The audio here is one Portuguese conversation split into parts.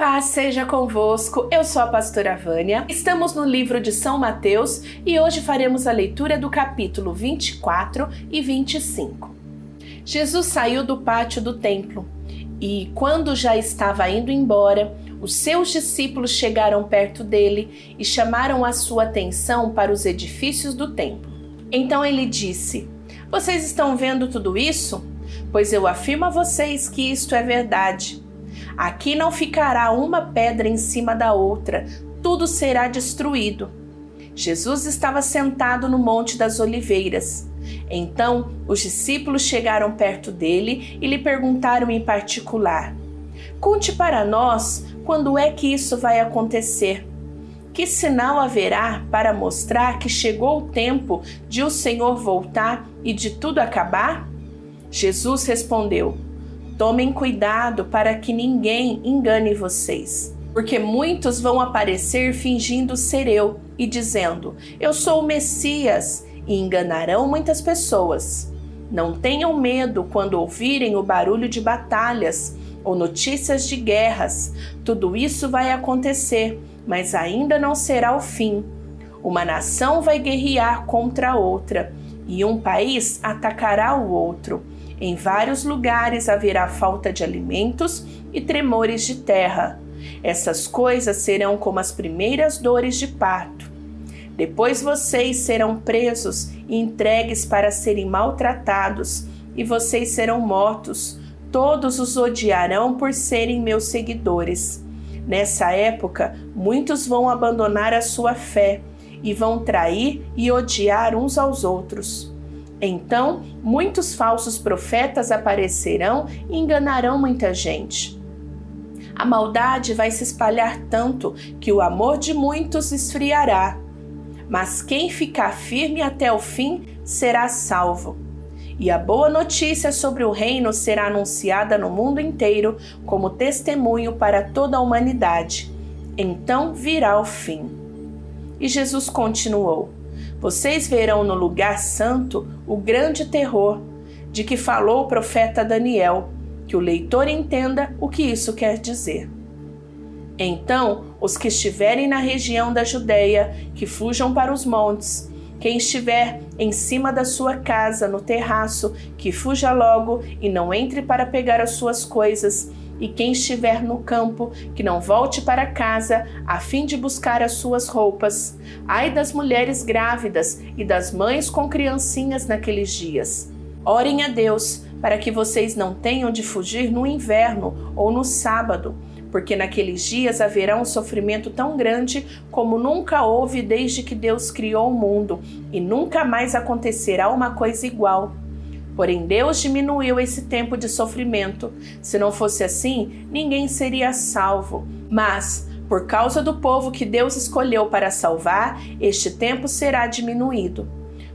Paz seja convosco, eu sou a pastora Vânia. Estamos no livro de São Mateus e hoje faremos a leitura do capítulo 24 e 25. Jesus saiu do pátio do templo e, quando já estava indo embora, os seus discípulos chegaram perto dele e chamaram a sua atenção para os edifícios do templo. Então ele disse: Vocês estão vendo tudo isso? Pois eu afirmo a vocês que isto é verdade. Aqui não ficará uma pedra em cima da outra, tudo será destruído. Jesus estava sentado no Monte das Oliveiras. Então os discípulos chegaram perto dele e lhe perguntaram em particular: Conte para nós quando é que isso vai acontecer. Que sinal haverá para mostrar que chegou o tempo de o Senhor voltar e de tudo acabar? Jesus respondeu: Tomem cuidado para que ninguém engane vocês, porque muitos vão aparecer fingindo ser eu e dizendo: Eu sou o Messias, e enganarão muitas pessoas. Não tenham medo quando ouvirem o barulho de batalhas ou notícias de guerras. Tudo isso vai acontecer, mas ainda não será o fim. Uma nação vai guerrear contra outra e um país atacará o outro. Em vários lugares haverá falta de alimentos e tremores de terra. Essas coisas serão como as primeiras dores de parto. Depois vocês serão presos e entregues para serem maltratados, e vocês serão mortos. Todos os odiarão por serem meus seguidores. Nessa época, muitos vão abandonar a sua fé e vão trair e odiar uns aos outros. Então, muitos falsos profetas aparecerão e enganarão muita gente. A maldade vai se espalhar tanto que o amor de muitos esfriará. Mas quem ficar firme até o fim será salvo. E a boa notícia sobre o reino será anunciada no mundo inteiro como testemunho para toda a humanidade. Então virá o fim. E Jesus continuou: vocês verão no lugar santo o grande terror de que falou o profeta Daniel, que o leitor entenda o que isso quer dizer. Então, os que estiverem na região da Judéia, que fujam para os montes, quem estiver em cima da sua casa, no terraço, que fuja logo e não entre para pegar as suas coisas, e quem estiver no campo, que não volte para casa, a fim de buscar as suas roupas. Ai das mulheres grávidas e das mães com criancinhas naqueles dias. Orem a Deus para que vocês não tenham de fugir no inverno ou no sábado, porque naqueles dias haverá um sofrimento tão grande como nunca houve desde que Deus criou o mundo, e nunca mais acontecerá uma coisa igual. Porém, Deus diminuiu esse tempo de sofrimento. Se não fosse assim, ninguém seria salvo. Mas, por causa do povo que Deus escolheu para salvar, este tempo será diminuído.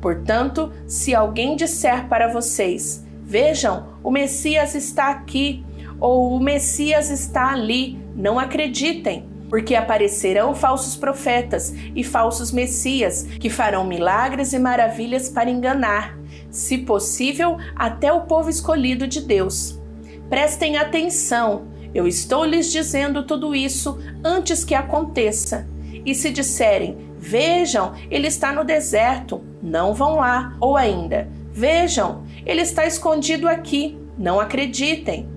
Portanto, se alguém disser para vocês: Vejam, o Messias está aqui, ou o Messias está ali, não acreditem porque aparecerão falsos profetas e falsos messias que farão milagres e maravilhas para enganar, se possível, até o povo escolhido de Deus. Prestem atenção, eu estou lhes dizendo tudo isso antes que aconteça. E se disserem, vejam, ele está no deserto, não vão lá. Ou ainda, vejam, ele está escondido aqui, não acreditem.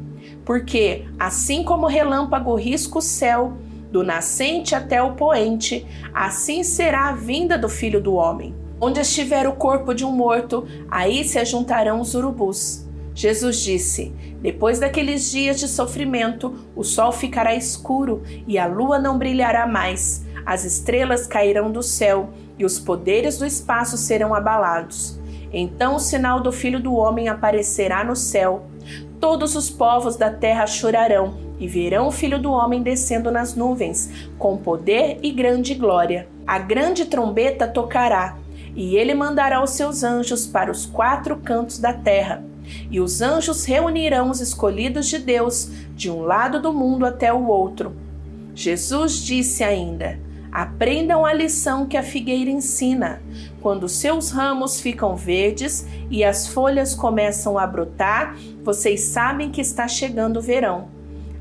Porque, assim como o relâmpago risca o céu, do nascente até o poente, assim será a vinda do filho do homem. Onde estiver o corpo de um morto, aí se ajuntarão os urubus. Jesus disse: Depois daqueles dias de sofrimento, o sol ficará escuro e a lua não brilhará mais, as estrelas cairão do céu e os poderes do espaço serão abalados. Então o sinal do Filho do Homem aparecerá no céu. Todos os povos da terra chorarão e verão o Filho do Homem descendo nas nuvens, com poder e grande glória. A grande trombeta tocará e ele mandará os seus anjos para os quatro cantos da terra. E os anjos reunirão os escolhidos de Deus de um lado do mundo até o outro. Jesus disse ainda: Aprendam a lição que a figueira ensina. Quando seus ramos ficam verdes e as folhas começam a brotar, vocês sabem que está chegando o verão.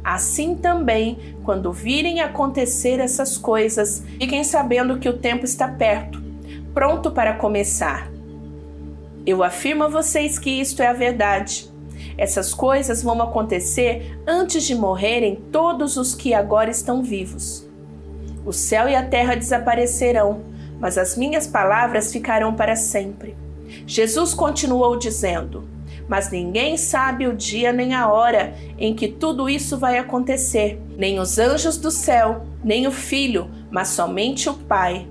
Assim também, quando virem acontecer essas coisas, fiquem sabendo que o tempo está perto, pronto para começar. Eu afirmo a vocês que isto é a verdade. Essas coisas vão acontecer antes de morrerem todos os que agora estão vivos. O céu e a terra desaparecerão, mas as minhas palavras ficarão para sempre. Jesus continuou dizendo: Mas ninguém sabe o dia nem a hora em que tudo isso vai acontecer, nem os anjos do céu, nem o filho, mas somente o Pai.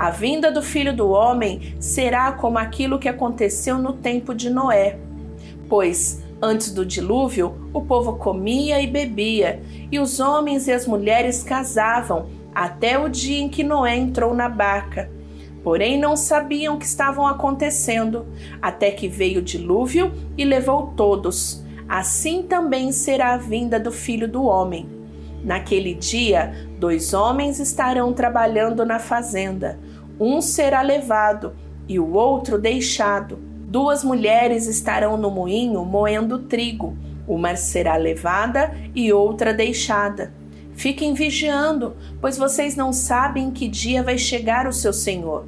A vinda do filho do homem será como aquilo que aconteceu no tempo de Noé. Pois, antes do dilúvio, o povo comia e bebia, e os homens e as mulheres casavam, até o dia em que Noé entrou na barca. Porém, não sabiam o que estavam acontecendo, até que veio o dilúvio e levou todos. Assim também será a vinda do filho do homem. Naquele dia, dois homens estarão trabalhando na fazenda. Um será levado e o outro deixado. Duas mulheres estarão no moinho moendo trigo. Uma será levada e outra deixada. Fiquem vigiando, pois vocês não sabem que dia vai chegar o seu senhor.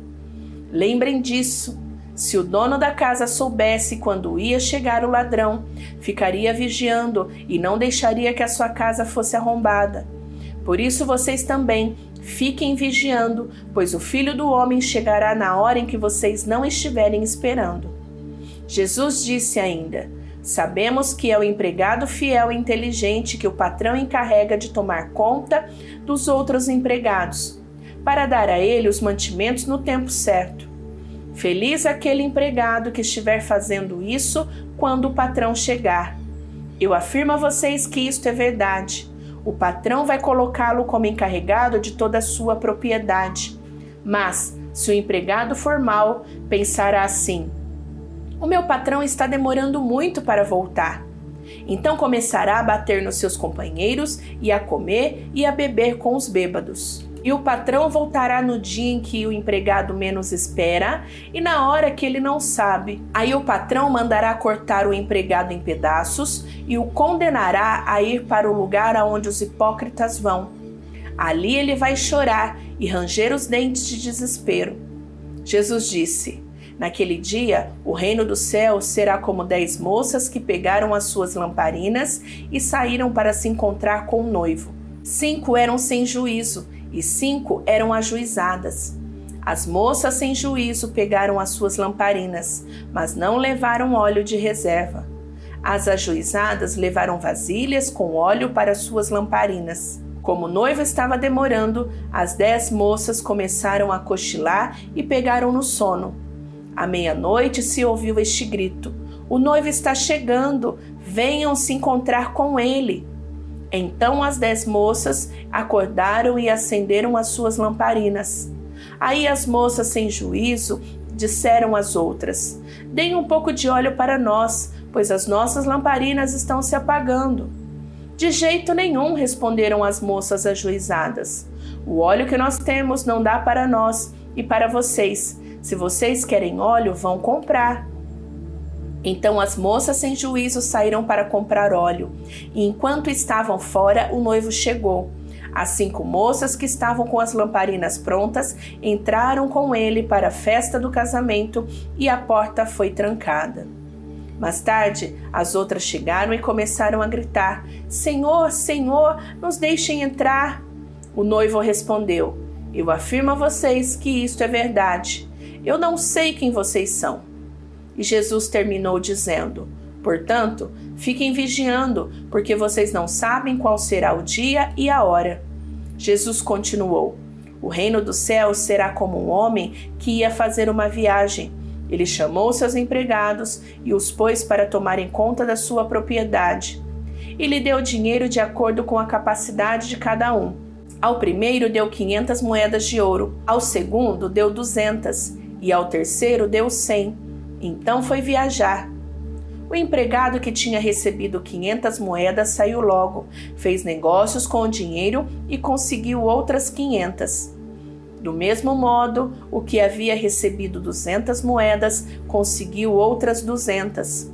Lembrem disso. Se o dono da casa soubesse quando ia chegar o ladrão, ficaria vigiando e não deixaria que a sua casa fosse arrombada. Por isso vocês também fiquem vigiando, pois o filho do homem chegará na hora em que vocês não estiverem esperando. Jesus disse ainda: Sabemos que é o empregado fiel e inteligente que o patrão encarrega de tomar conta dos outros empregados, para dar a ele os mantimentos no tempo certo. Feliz aquele empregado que estiver fazendo isso quando o patrão chegar. Eu afirmo a vocês que isto é verdade. O patrão vai colocá-lo como encarregado de toda a sua propriedade. Mas, se o empregado for mal, pensará assim: o meu patrão está demorando muito para voltar. Então começará a bater nos seus companheiros e a comer e a beber com os bêbados. E o patrão voltará no dia em que o empregado menos espera e na hora que ele não sabe. Aí o patrão mandará cortar o empregado em pedaços e o condenará a ir para o lugar aonde os hipócritas vão. Ali ele vai chorar e ranger os dentes de desespero. Jesus disse: Naquele dia, o reino do céu será como dez moças que pegaram as suas lamparinas e saíram para se encontrar com o noivo. Cinco eram sem juízo e cinco eram ajuizadas. As moças sem juízo pegaram as suas lamparinas, mas não levaram óleo de reserva. As ajuizadas levaram vasilhas com óleo para suas lamparinas. Como o noivo estava demorando, as dez moças começaram a cochilar e pegaram no sono. À meia-noite se ouviu este grito: O noivo está chegando, venham se encontrar com ele. Então as dez moças acordaram e acenderam as suas lamparinas. Aí as moças, sem juízo, disseram às outras: Deem um pouco de óleo para nós, pois as nossas lamparinas estão se apagando. De jeito nenhum, responderam as moças ajuizadas. O óleo que nós temos não dá para nós e para vocês se vocês querem óleo, vão comprar. Então as moças sem juízo saíram para comprar óleo, e enquanto estavam fora, o noivo chegou. As cinco moças que estavam com as lamparinas prontas entraram com ele para a festa do casamento e a porta foi trancada. Mais tarde, as outras chegaram e começaram a gritar: Senhor, Senhor, nos deixem entrar. O noivo respondeu: Eu afirmo a vocês que isto é verdade. Eu não sei quem vocês são. E Jesus terminou dizendo: Portanto, fiquem vigiando, porque vocês não sabem qual será o dia e a hora. Jesus continuou: O reino dos céus será como um homem que ia fazer uma viagem. Ele chamou seus empregados e os pôs para tomarem conta da sua propriedade. E lhe deu dinheiro de acordo com a capacidade de cada um. Ao primeiro deu quinhentas moedas de ouro, ao segundo deu duzentas e ao terceiro deu cem. Então foi viajar. O empregado que tinha recebido quinhentas moedas saiu logo, fez negócios com o dinheiro e conseguiu outras quinhentas. Do mesmo modo, o que havia recebido duzentas moedas conseguiu outras duzentas.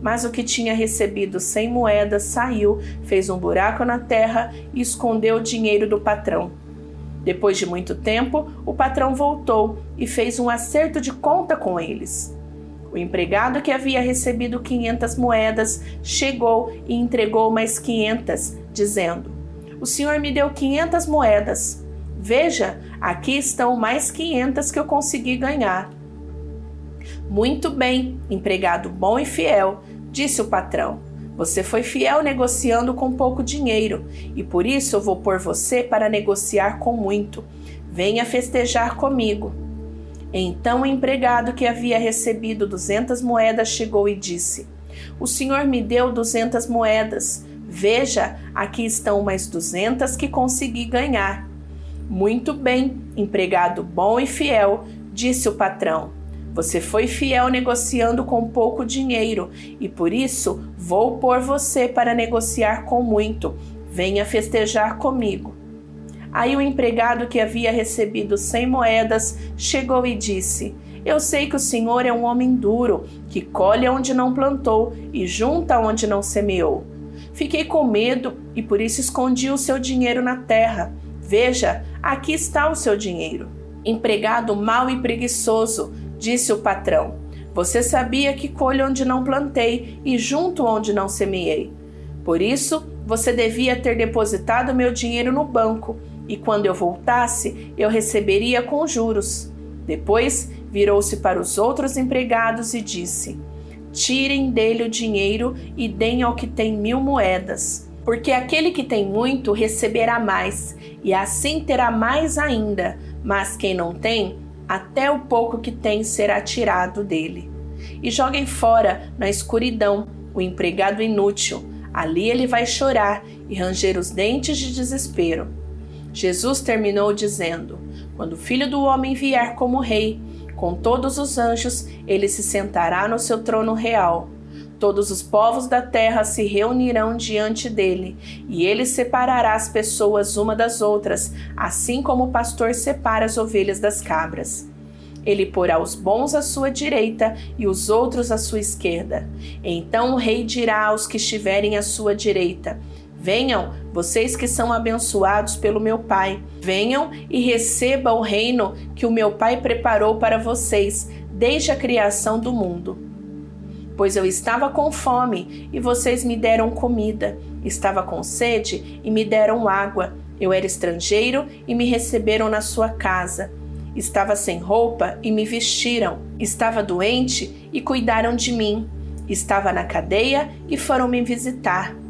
Mas o que tinha recebido cem moedas saiu, fez um buraco na terra e escondeu o dinheiro do patrão. Depois de muito tempo, o patrão voltou e fez um acerto de conta com eles. O empregado que havia recebido 500 moedas chegou e entregou mais 500, dizendo: O senhor me deu 500 moedas. Veja, aqui estão mais 500 que eu consegui ganhar. Muito bem, empregado bom e fiel, disse o patrão. Você foi fiel negociando com pouco dinheiro e por isso eu vou pôr você para negociar com muito. Venha festejar comigo. Então o empregado que havia recebido duzentas moedas chegou e disse: O senhor me deu duzentas moedas. Veja, aqui estão mais duzentas que consegui ganhar. Muito bem, empregado bom e fiel, disse o patrão. Você foi fiel negociando com pouco dinheiro e por isso vou pôr você para negociar com muito. Venha festejar comigo. Aí o empregado que havia recebido cem moedas chegou e disse: Eu sei que o senhor é um homem duro, que colhe onde não plantou e junta onde não semeou. Fiquei com medo e por isso escondi o seu dinheiro na terra. Veja, aqui está o seu dinheiro. Empregado mau e preguiçoso, disse o patrão. Você sabia que colho onde não plantei e junto onde não semeei. Por isso, você devia ter depositado meu dinheiro no banco e quando eu voltasse, eu receberia com juros. Depois virou-se para os outros empregados e disse: Tirem dele o dinheiro e deem ao que tem mil moedas, porque aquele que tem muito receberá mais, e assim terá mais ainda, mas quem não tem, até o pouco que tem será tirado dele. E joguem fora, na escuridão, o empregado inútil. Ali ele vai chorar e ranger os dentes de desespero Jesus terminou dizendo: Quando o filho do homem vier como rei, com todos os anjos, ele se sentará no seu trono real. Todos os povos da terra se reunirão diante dele, e ele separará as pessoas uma das outras, assim como o pastor separa as ovelhas das cabras. Ele porá os bons à sua direita e os outros à sua esquerda. Então o rei dirá aos que estiverem à sua direita: Venham, vocês que são abençoados pelo meu Pai. Venham e recebam o reino que o meu Pai preparou para vocês desde a criação do mundo. Pois eu estava com fome e vocês me deram comida, estava com sede e me deram água, eu era estrangeiro e me receberam na sua casa. Estava sem roupa e me vestiram, estava doente e cuidaram de mim, estava na cadeia e foram me visitar.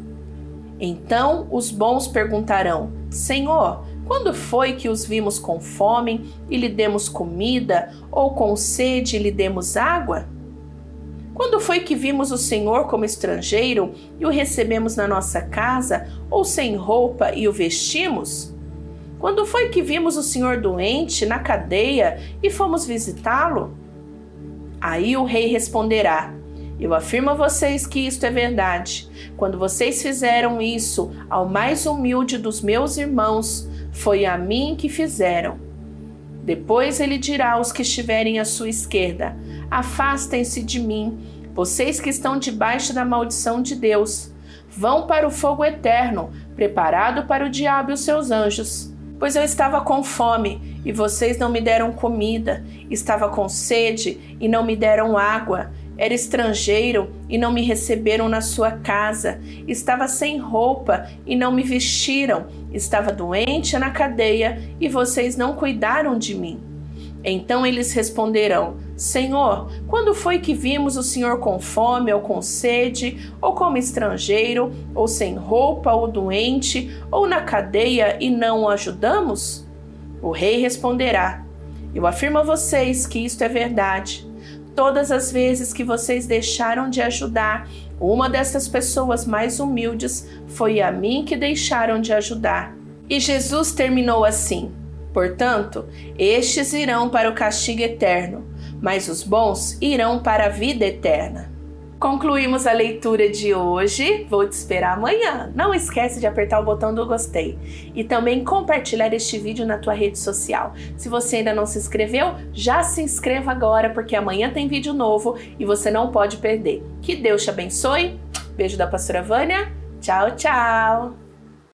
Então os bons perguntarão: Senhor, quando foi que os vimos com fome e lhe demos comida, ou com sede e lhe demos água? Quando foi que vimos o Senhor como estrangeiro e o recebemos na nossa casa, ou sem roupa e o vestimos? Quando foi que vimos o Senhor doente na cadeia e fomos visitá-lo? Aí o rei responderá: eu afirmo a vocês que isto é verdade. Quando vocês fizeram isso ao mais humilde dos meus irmãos, foi a mim que fizeram. Depois ele dirá aos que estiverem à sua esquerda: Afastem-se de mim, vocês que estão debaixo da maldição de Deus. Vão para o fogo eterno, preparado para o diabo e os seus anjos. Pois eu estava com fome e vocês não me deram comida, estava com sede e não me deram água era estrangeiro e não me receberam na sua casa. Estava sem roupa e não me vestiram. Estava doente na cadeia e vocês não cuidaram de mim. Então eles responderão: Senhor, quando foi que vimos o Senhor com fome ou com sede, ou como estrangeiro, ou sem roupa ou doente, ou na cadeia e não o ajudamos? O rei responderá: Eu afirmo a vocês que isto é verdade. Todas as vezes que vocês deixaram de ajudar uma dessas pessoas mais humildes, foi a mim que deixaram de ajudar. E Jesus terminou assim: Portanto, estes irão para o castigo eterno, mas os bons irão para a vida eterna. Concluímos a leitura de hoje. Vou te esperar amanhã. Não esquece de apertar o botão do gostei e também compartilhar este vídeo na tua rede social. Se você ainda não se inscreveu, já se inscreva agora porque amanhã tem vídeo novo e você não pode perder. Que Deus te abençoe. Beijo da pastora Vânia. Tchau, tchau.